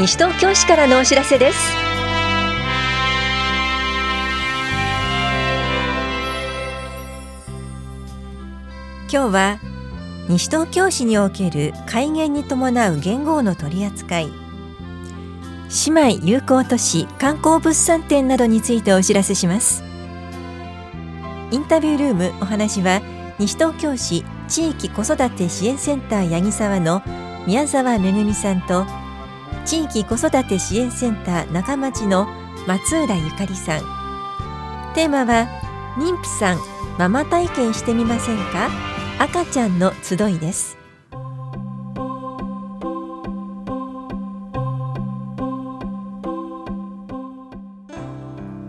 西東京市からのお知らせです。今日は西東京市における改元に伴う元号の取り扱い。姉妹友好都市観光物産展などについてお知らせします。インタビュールームお話は西東京市地域子育て支援センター八木沢の宮沢めぐみさんと地域子育て支援センター中町の松浦ゆかりさん。テーマは妊婦さんママ体験してみませんか？赤ちゃんの集いです。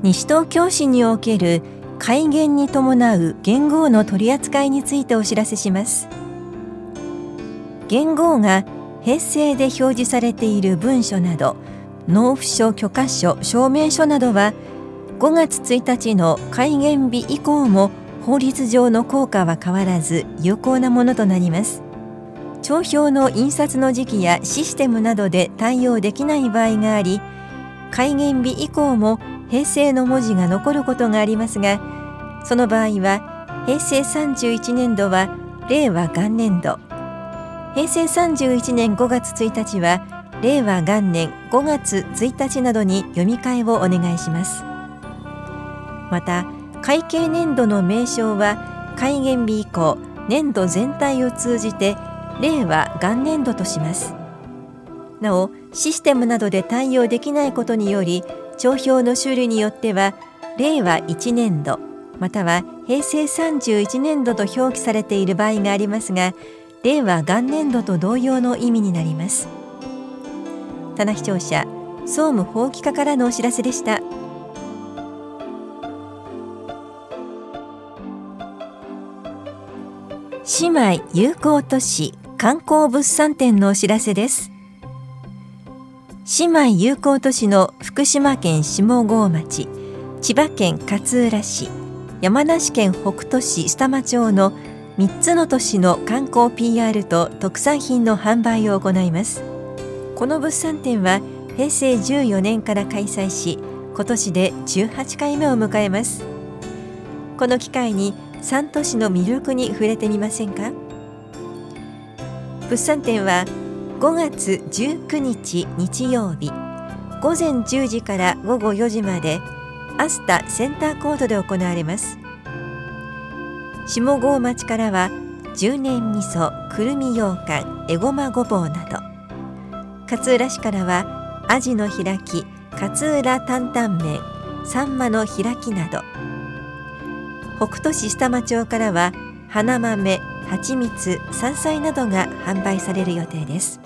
西東京市における改元に伴う元号の取り扱いについてお知らせします。元号が平成で表示されている文書など納付書許可書証明書などは5月1日の改元日以降も法律上の効果は変わらず有効なものとなります。帳票の印刷の時期やシステムなどで対応できない場合があり改元日以降も平成の文字が残ることがありますがその場合は平成31年度は令和元年度。平成31年5月1日は令和元年5月1日などに読み替えをお願いします。また会計年度の名称は改元日以降年度全体を通じて令和元年度とします。なおシステムなどで対応できないことにより帳票の種類によっては令和1年度または平成31年度と表記されている場合がありますが令和元年度と同様の意味になります。棚視聴者総務法規課からのお知らせでした。姉妹友好都市観光物産展のお知らせです。姉妹友好都市の福島県下郷町千葉県勝浦市山梨県北杜市須玉町の3つの都市の観光 PR と特産品の販売を行います。この物産展は平成14年から開催し今年で18回目を迎えます。この機会に3都市の魅力に触れてみませんか？物産展は5月19日日曜日午前10時から午後4時までアスタセンターコートで行われます。下郷町からは十年味噌くるみ羊羹えごまごぼうなど。勝浦市からはアジの開き勝浦担々麺サンマの開きなど。北斗市下間町からは花豆蜂蜜山菜などが販売される予定です。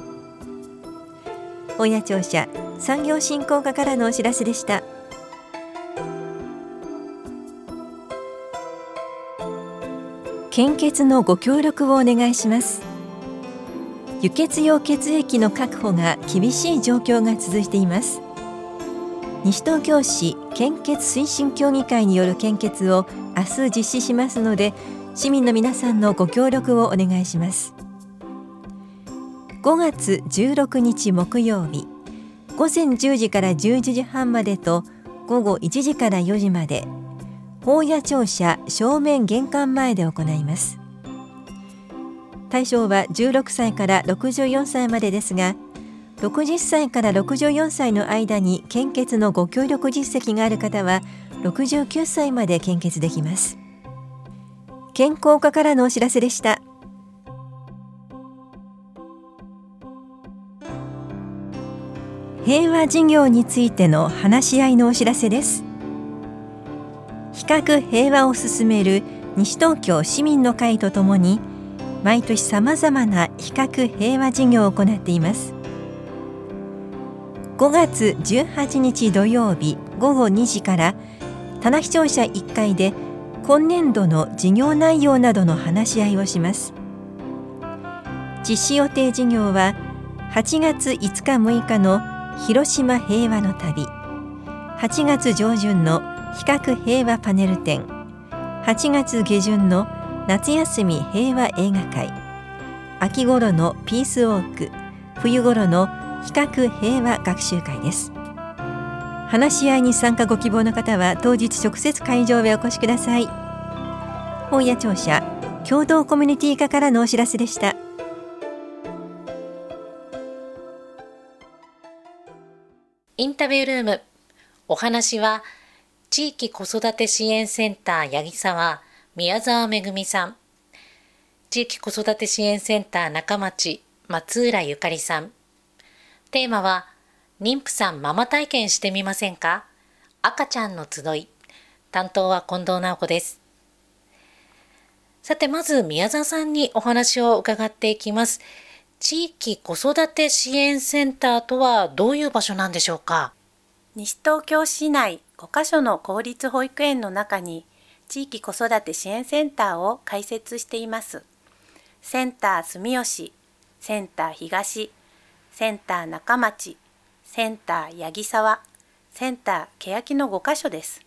親庁舎産業振興課からのお知らせでした。献血のご協力をお願いします。輸血用血液の確保が厳しい状況が続いています。西東京市献血推進協議会による献血を明日実施しますので市民の皆さんのご協力をお願いします。5月16日木曜日午前10時から11時半までと午後1時から4時まで法屋庁舎正面玄関前で行います。対象は16歳から64歳までですが60歳から64歳の間に献血のご協力実績がある方は69歳まで献血できます。健康課からのお知らせでした。平和事業についての話し合いのお知らせです。比較平和を進める西東京市民の会とともに毎年さまざまな比較平和事業を行っています。5月18日土曜日午後2時から棚視聴者1階で今年度の事業内容などの話し合いをします。実施予定事業は8月5日6日の広島平和の旅8月上旬の比較平和パネル展。8月下旬の夏休み平和映画会。秋頃のピースウォーク。冬頃の比較平和学習会です。話し合いに参加ご希望の方は当日直接会場へお越しください。本屋庁舎共同コミュニティ課からのお知らせでした。インタビュールーム。お話は地域子育て支援センター八木沢宮沢めぐみさん。地域子育て支援センター中町松浦ゆかりさん。テーマは妊婦さんママ体験してみませんか？赤ちゃんの集い。担当は近藤直子です。さてまず宮沢さんにお話を伺っていきます。地域子育て支援センターとはどういう場所なんでしょうか？西東京市内5カ所の公立保育園の中に地域子育て支援センターを開設しています。センター住吉、センター東、センター中町、センター八木沢、センター欅の5カ所です。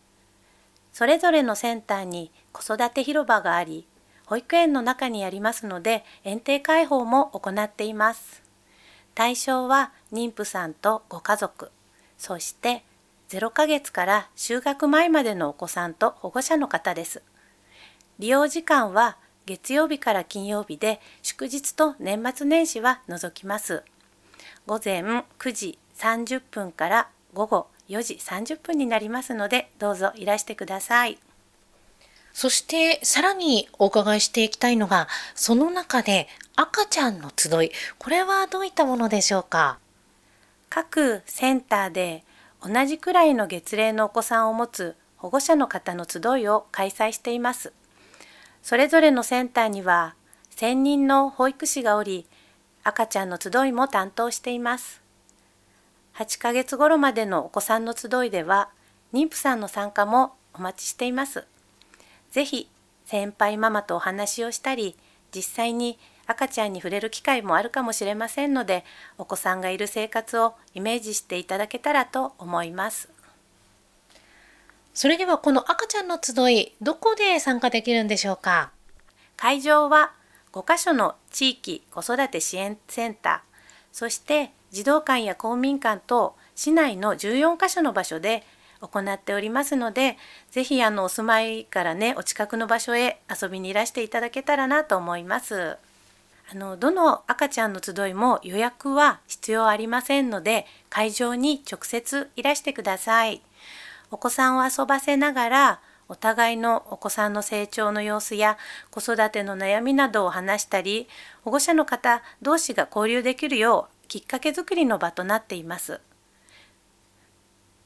それぞれのセンターに子育て広場があり、保育園の中にありますので園庭開放も行っています。対象は妊婦さんとご家族、そして0ヶ月から就学前までのお子さんと保護者の方です。利用時間は月曜日から金曜日で祝日と年末年始は除きます。午前9時30分から午後4時30分になりますのでどうぞいらしてください。そしてさらにお伺いしていきたいのがその中で赤ちゃんの集いこれはどういったものでしょうか？各センターで同じくらいの月齢のお子さんを持つ保護者の方の集いを開催しています。それぞれのセンターには専任の保育士がおり、赤ちゃんの集いも担当しています。8ヶ月頃までのお子さんの集いでは、妊婦さんの参加もお待ちしています。ぜひ、先輩ママとお話をしたり、実際に赤ちゃんに触れる機会もあるかもしれませんのでお子さんがいる生活をイメージしていただけたらと思います。それではこの赤ちゃんの集いどこで参加できるんでしょうか？会場は5カ所の地域子育て支援センター。そして児童館や公民館等市内の14カ所の場所で行っておりますので、ぜひあのお住まいからね、お近くの場所へ遊びにいらしていただけたらなと思います。あのどの赤ちゃんの集いも予約は必要ありませんので会場に直接いらしてください。お子さんを遊ばせながらお互いのお子さんの成長の様子や子育ての悩みなどを話したり保護者の方同士が交流できるようきっかけづくりの場となっています。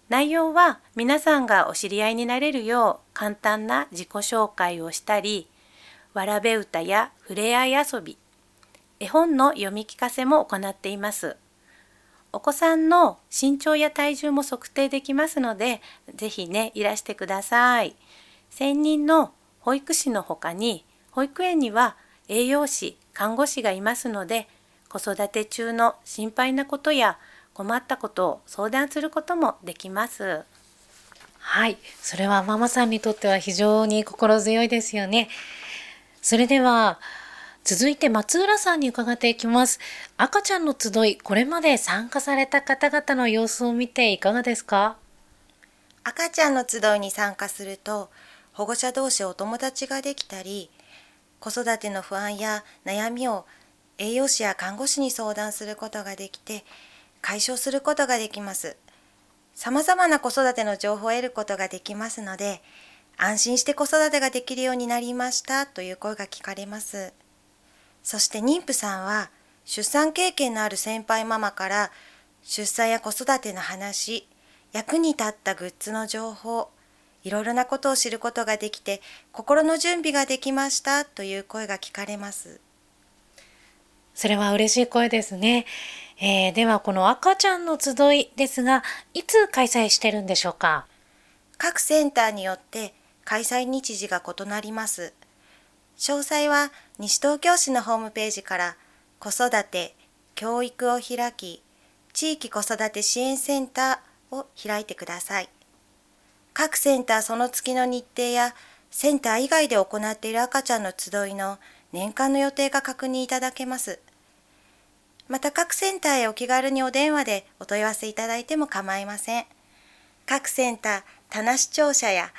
内容は皆さんがお知り合いになれるよう簡単な自己紹介をしたりわらべ歌やふれあい遊び絵本の読み聞かせも行っています。お子さんの身長や体重も測定できますので、ぜひね、いらしてください。専任の保育士の他に、保育園には栄養士、看護師がいますので、子育て中の心配なことや困ったことを相談することもできます。はい、それはママさんにとっては非常に心強いですよね。それでは、続いて松浦さんに伺っていきます。赤ちゃんの集い、これまで参加された方々の様子を見ていかがですか？赤ちゃんの集いに参加すると、保護者同士お友達ができたり、子育ての不安や悩みを栄養士や看護師に相談することができて、解消することができます。様々な子育ての情報を得ることができますので、安心して子育てができるようになりましたという声が聞かれます。そして妊婦さんは出産経験のある先輩ママから出産や子育ての話、役に立ったグッズの情報、いろいろなことを知ることができて心の準備ができましたという声が聞かれます。それは嬉しい声ですね。えー、ではこの赤ちゃんの集いですが、いつ開催してるんでしょうか？各センターによって開催日時が異なります。詳細は西東京市のホームページから子育て、教育を開き、地域子育て支援センターを開いてください。各センターその月の日程やセンター以外で行っている赤ちゃんの集いの年間の予定が確認いただけます。また各センターへお気軽にお電話でお問い合わせいただいても構いません。各センター、棚視聴者や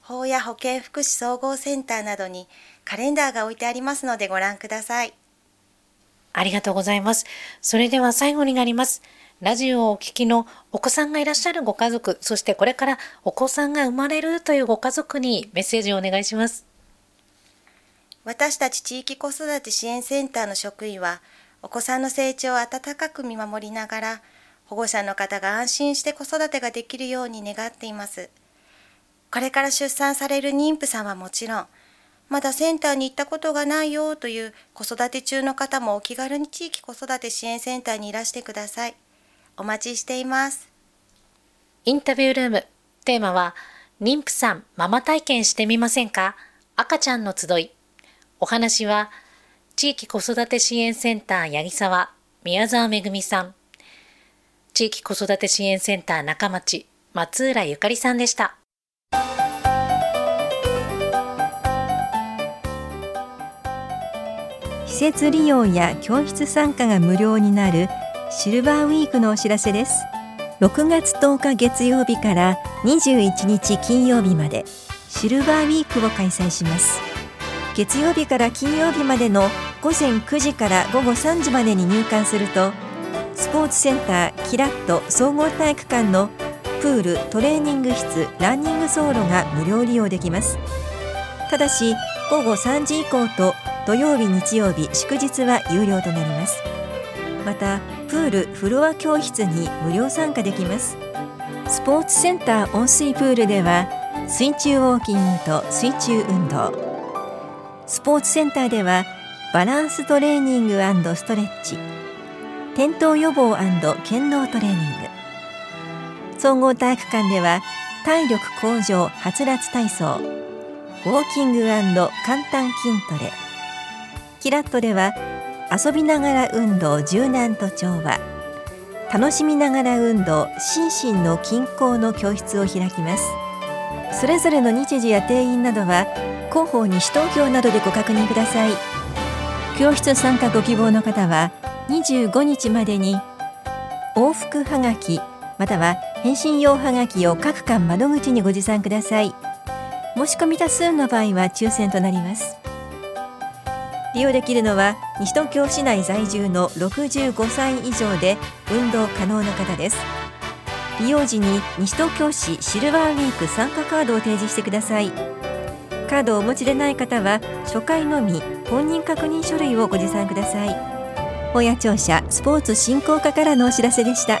法や保健福祉総合センターなどにカレンダーが置いてありますのでご覧ください。ありがとうございます。それでは最後になります。ラジオをお聞きのお子さんがいらっしゃるご家族、そしてこれからお子さんが生まれるというご家族にメッセージをお願いします。私たち地域子育て支援センターの職員は、お子さんの成長を温かく見守りながら、保護者の方が安心して子育てができるように願っています。これから出産される妊婦さんはもちろん、まだセンターに行ったことがないよという子育て中の方もお気軽に地域子育て支援センターにいらしてください。お待ちしています。インタビュールーム、テーマは、妊婦さんママ体験してみませんか？赤ちゃんの集い。お話は、地域子育て支援センター八木沢、宮沢めぐみさん。地域子育て支援センター中町、松浦ゆかりさんでした。施設利用や教室参加が無料になるシルバーウィークのお知らせです。6月10日月曜日から21日金曜日までシルバーウィークを開催します。月曜日から金曜日までの午前9時から午後3時までに入館するとスポーツセンターキラット総合体育館のプールトレーニング室ランニング走路が無料利用できます。ただし午後3時以降と土曜日日曜日祝日は有料となります。またプールフロア教室に無料参加できます。スポーツセンター温水プールでは水中ウォーキングと水中運動。スポーツセンターではバランストレーニングストレッチ。転倒予防健脳トレーニング。総合体育館では体力向上はつらつ体操。ウォーキング簡単筋トレ。キラットでは遊びながら運動柔軟と調和。楽しみながら運動心身の均衡の教室を開きます。それぞれの日時や定員などは広報西東京などでご確認ください。教室参加ご希望の方は25日までに往復はがきまたは返信用はがきを各館窓口にご持参ください。申し込み多数の場合は抽選となります。利用できるのは西東京市内在住の65歳以上で運動可能な方です。利用時に西東京市シルバーウィーク参加カードを提示してください。カードをお持ちでない方は初回のみ本人確認書類をご持参ください。本屋庁舎スポーツ振興課からのお知らせでした。